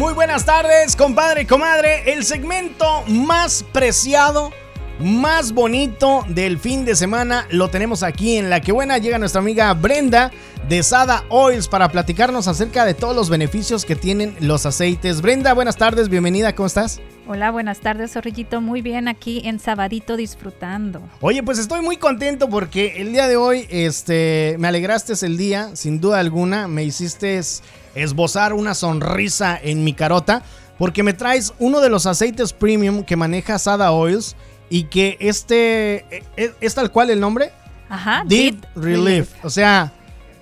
Muy buenas tardes, compadre y comadre. El segmento más preciado, más bonito del fin de semana lo tenemos aquí en La Que Buena. Llega nuestra amiga Brenda de Sada Oils para platicarnos acerca de todos los beneficios que tienen los aceites. Brenda, buenas tardes, bienvenida, ¿cómo estás? Hola, buenas tardes, Zorrillito. Muy bien, aquí en Sabadito disfrutando. Oye, pues estoy muy contento porque el día de hoy este, me alegraste el día, sin duda alguna. Me hiciste esbozar una sonrisa en mi carota porque me traes uno de los aceites premium que maneja Sada Oils y que este es, e, es tal cual el nombre. Ajá. Deep, Relief. O sea,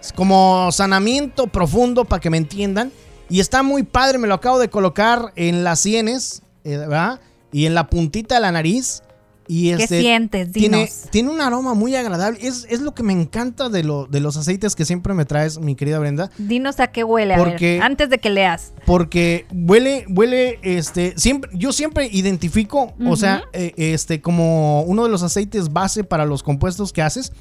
es como sanamiento profundo para que me entiendan. Y está muy padre, me lo acabo de colocar en las sienes, ¿verdad? Y en la puntita de la nariz. Y ¿Qué este, sientes? tiene, Dinos. tiene un aroma muy agradable. Es, es lo que me encanta de, lo, de los aceites que siempre me traes, mi querida Brenda. Dinos a qué huele, a Porque- ver, antes de que leas. Porque huele, huele, este, siempre, yo siempre identifico, o sea, eh, este, como uno de los aceites base para los compuestos que haces,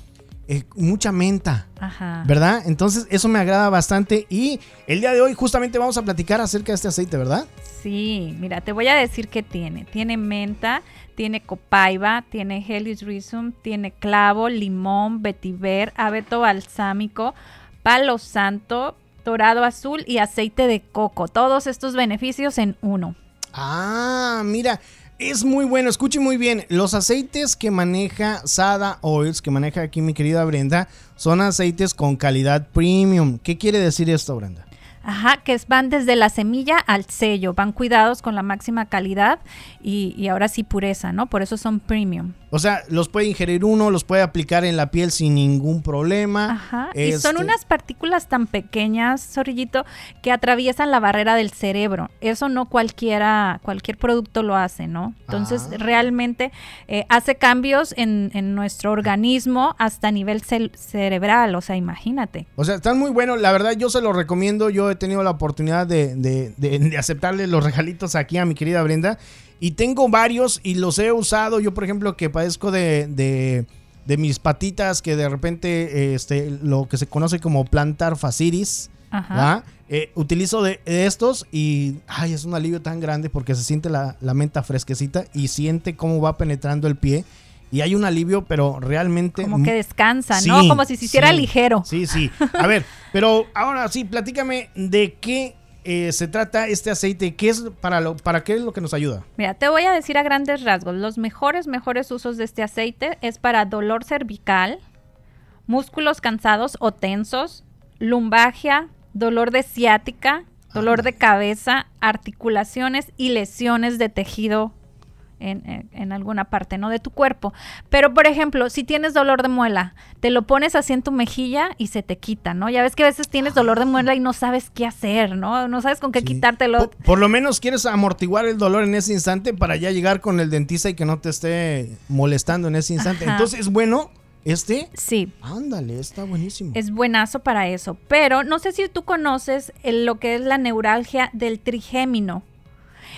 eh, mucha menta. Ajá. ¿Verdad? Entonces eso me agrada bastante y el día de hoy justamente vamos a platicar acerca de este aceite, ¿verdad? Sí, mira, te voy a decir qué tiene. Tiene menta, tiene copaiba, tiene Helis rhizum, tiene clavo, limón, vetiver, abeto balsámico, palo santo, dorado azul y aceite de coco. Todos estos beneficios en uno. Ah, mira, es muy bueno, escuche muy bien, los aceites que maneja Sada Oils, que maneja aquí mi querida Brenda, son aceites con calidad premium. ¿Qué quiere decir esto, Brenda? Ajá, que van desde la semilla al sello, van cuidados con la máxima calidad y ahora sí pureza, ¿no? Por eso son premium. O sea, los puede ingerir uno, los puede aplicar en la piel sin ningún problema. Ajá. Y son Este, unas partículas tan pequeñas, Zorrillito, que atraviesan la barrera del cerebro. Eso no cualquiera, cualquier producto lo hace, ¿no? Entonces, Ah. realmente eh, hace cambios en, en nuestro organismo hasta nivel cerebral. O sea, imagínate. O sea, están muy buenos. La verdad, yo se los recomiendo. Yo he tenido la oportunidad de, de- de- de aceptarle los regalitos aquí a mi querida Brenda. Y tengo varios y los he usado. Yo, por ejemplo, que padezco de, de- de mis patitas, que de repente, este, lo que se conoce como plantar fascitis. Ajá. Eh, utilizo de, de estos y ay, es un alivio tan grande porque se siente la, la menta fresquecita y siente cómo va penetrando el pie. Y hay un alivio, pero realmente... Como que descansa, Sí, ¿no? Como si se hiciera sí. ligero. Sí, sí. A ver, pero ahora sí, platícame de qué eh, se trata este aceite, qué es para lo, para qué es lo que nos ayuda. Mira, te voy a decir a grandes rasgos, los mejores, mejores usos de este aceite es para dolor cervical, músculos cansados o tensos, lumbalgia, dolor de ciática, dolor de cabeza, articulaciones y lesiones de tejido en, en- en alguna parte, ¿no? De tu cuerpo. Pero, por ejemplo, si tienes dolor de muela, te lo pones así en tu mejilla y se te quita, ¿no? Ya ves que a veces tienes dolor de muela y no sabes qué hacer, ¿no? No sabes con qué Sí. quitártelo. Por, por lo menos quieres amortiguar el dolor en ese instante para ya llegar con el dentista y que no te esté molestando en ese instante. Ajá. Entonces, es bueno este. Sí, Ándale, está buenísimo. Es buenazo para eso. Pero no sé si tú conoces el- lo que es la neuralgia del trigémino.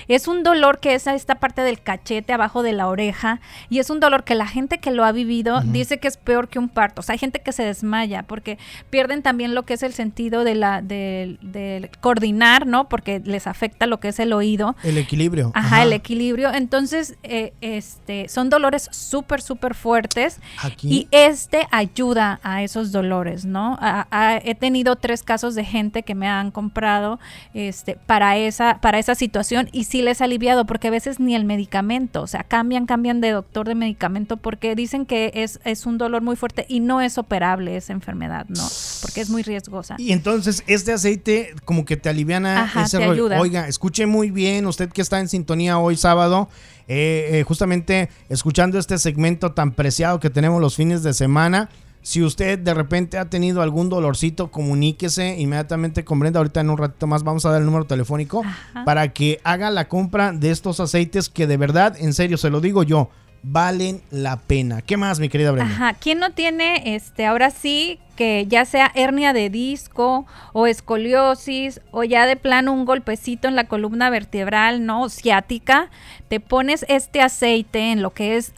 Es un dolor que es a esta parte del cachete abajo de la oreja y es un dolor que la gente que lo ha vivido dice que es peor que un parto. O sea, hay gente que se desmaya porque pierden también lo que es el sentido de la del del coordinar, ¿no? Porque les afecta lo que es el oído. el equilibrio. Ajá, el equilibrio. Entonces, eh, este, son dolores súper, súper fuertes. Aquí. Y este ayuda a esos dolores, ¿no? A- a- he tenido tres casos de gente que me han comprado este, para, esa, para esa situación y sí les ha aliviado, porque a veces ni el medicamento, o sea, cambian, cambian de doctor de medicamento porque dicen que es, es un dolor muy fuerte y no es operable esa enfermedad, ¿no? Porque es muy riesgosa. Y entonces este aceite como que te aliviana Ajá, ese te rollo. ayuda. Oiga, escuche muy bien, usted que está en sintonía hoy sábado, eh, eh, justamente escuchando este segmento tan preciado que tenemos los fines de semana. Si usted de repente ha tenido algún dolorcito, comuníquese inmediatamente con Brenda. Ahorita en un ratito más vamos a dar el número telefónico Ajá. para que haga la compra de estos aceites que de verdad, en serio, se lo digo yo, valen la pena. ¿Qué más, mi querida Brenda? Ajá, ¿quién no tiene, este, ahora sí, que ya sea hernia de disco o escoliosis o ya de plano un golpecito en la columna vertebral, ¿no? Ciática, te pones este aceite en lo que es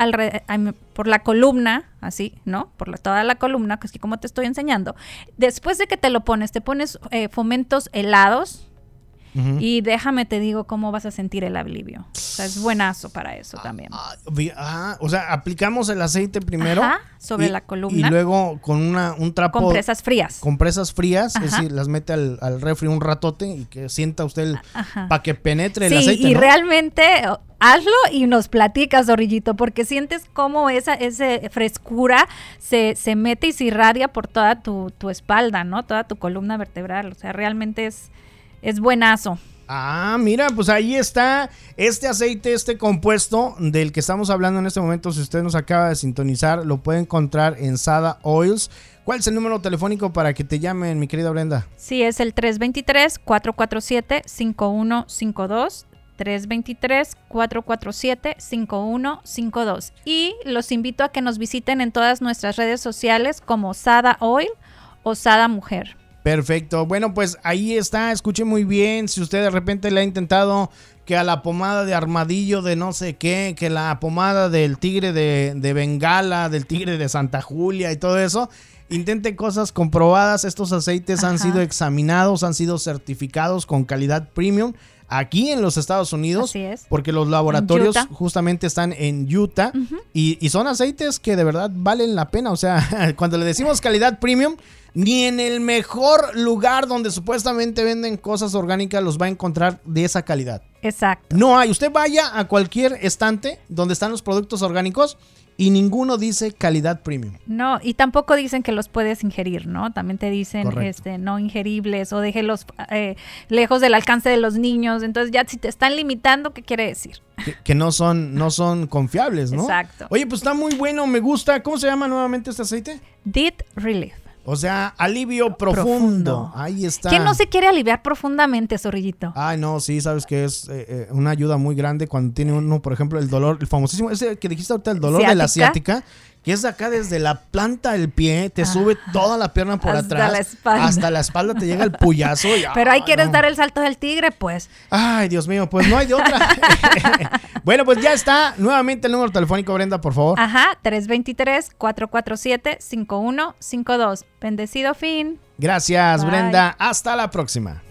por la columna, así, ¿no? Por toda la columna, que es como te estoy enseñando. Después de que te lo pones, te pones eh, fomentos helados Y déjame te digo cómo vas a sentir el alivio. O sea, es buenazo para eso también. Ah, ah, o sea, aplicamos el aceite primero. sobre la columna. Y luego con una, un trapo. Compresas frías. Compresas frías, es decir, las mete al, al, refri un ratote y que sienta usted para que penetre el aceite. Y realmente hazlo y nos platicas, Zorrillito, porque sientes cómo esa, esa frescura se, se mete y se irradia por toda tu, tu espalda, ¿no? Toda tu columna vertebral. O sea, realmente es es buenazo. Ah, mira, pues ahí está este aceite, este compuesto del que estamos hablando en este momento. Si usted nos acaba de sintonizar, lo puede encontrar en Sada Oils. ¿Cuál es el número telefónico para que te llamen, mi querida Brenda? Sí, es el 323-447-5152. 323-447-5152. Y los invito a que nos visiten en todas nuestras redes sociales como Sada Oil o Sada Mujer. Perfecto. Bueno, pues ahí está. Escuche muy bien. Si usted de repente le ha intentado que a la pomada de armadillo de no sé qué, que la pomada del tigre de, de Bengala, del tigre de Santa Julia y todo eso, intente cosas comprobadas. Estos aceites han sido examinados, han sido certificados con calidad premium aquí en los Estados Unidos. Así es. Porque los laboratorios justamente están en Utah y, y, son aceites que de verdad valen la pena. O sea, cuando le decimos calidad premium, ni en el mejor lugar donde supuestamente venden cosas orgánicas los va a encontrar de esa calidad. Exacto. No hay. Usted vaya a cualquier estante donde están los productos orgánicos y ninguno dice calidad premium. No, y tampoco dicen que los puedes ingerir, ¿no? También te dicen este no ingeribles o déjelos eh, lejos del alcance de los niños. Entonces ya si te están limitando, ¿qué quiere decir? Que, no son no son confiables, ¿no? Exacto. Oye, pues está muy bueno, me gusta. ¿Cómo se llama nuevamente este aceite? Dit Relief. O sea, alivio profundo. Ahí está. ¿Quién no se quiere aliviar profundamente, zorrillito? Ay, no, sí, sabes que es eh, eh, una ayuda muy grande cuando tiene uno, por ejemplo, el dolor, el famosísimo, ese que dijiste ahorita, el dolor de la asiática que es acá desde la planta del pie, te sube toda la pierna por hasta atrás. La espalda. Hasta la espalda te llega el puyazo. Pero ahí quieres dar el salto del tigre, pues. Ay, Dios mío, pues no hay de otra. bueno, pues ya está. Nuevamente el número telefónico, Brenda, por favor. Ajá, 323-447-5152. Bendecido fin. Gracias, Brenda. Hasta la próxima.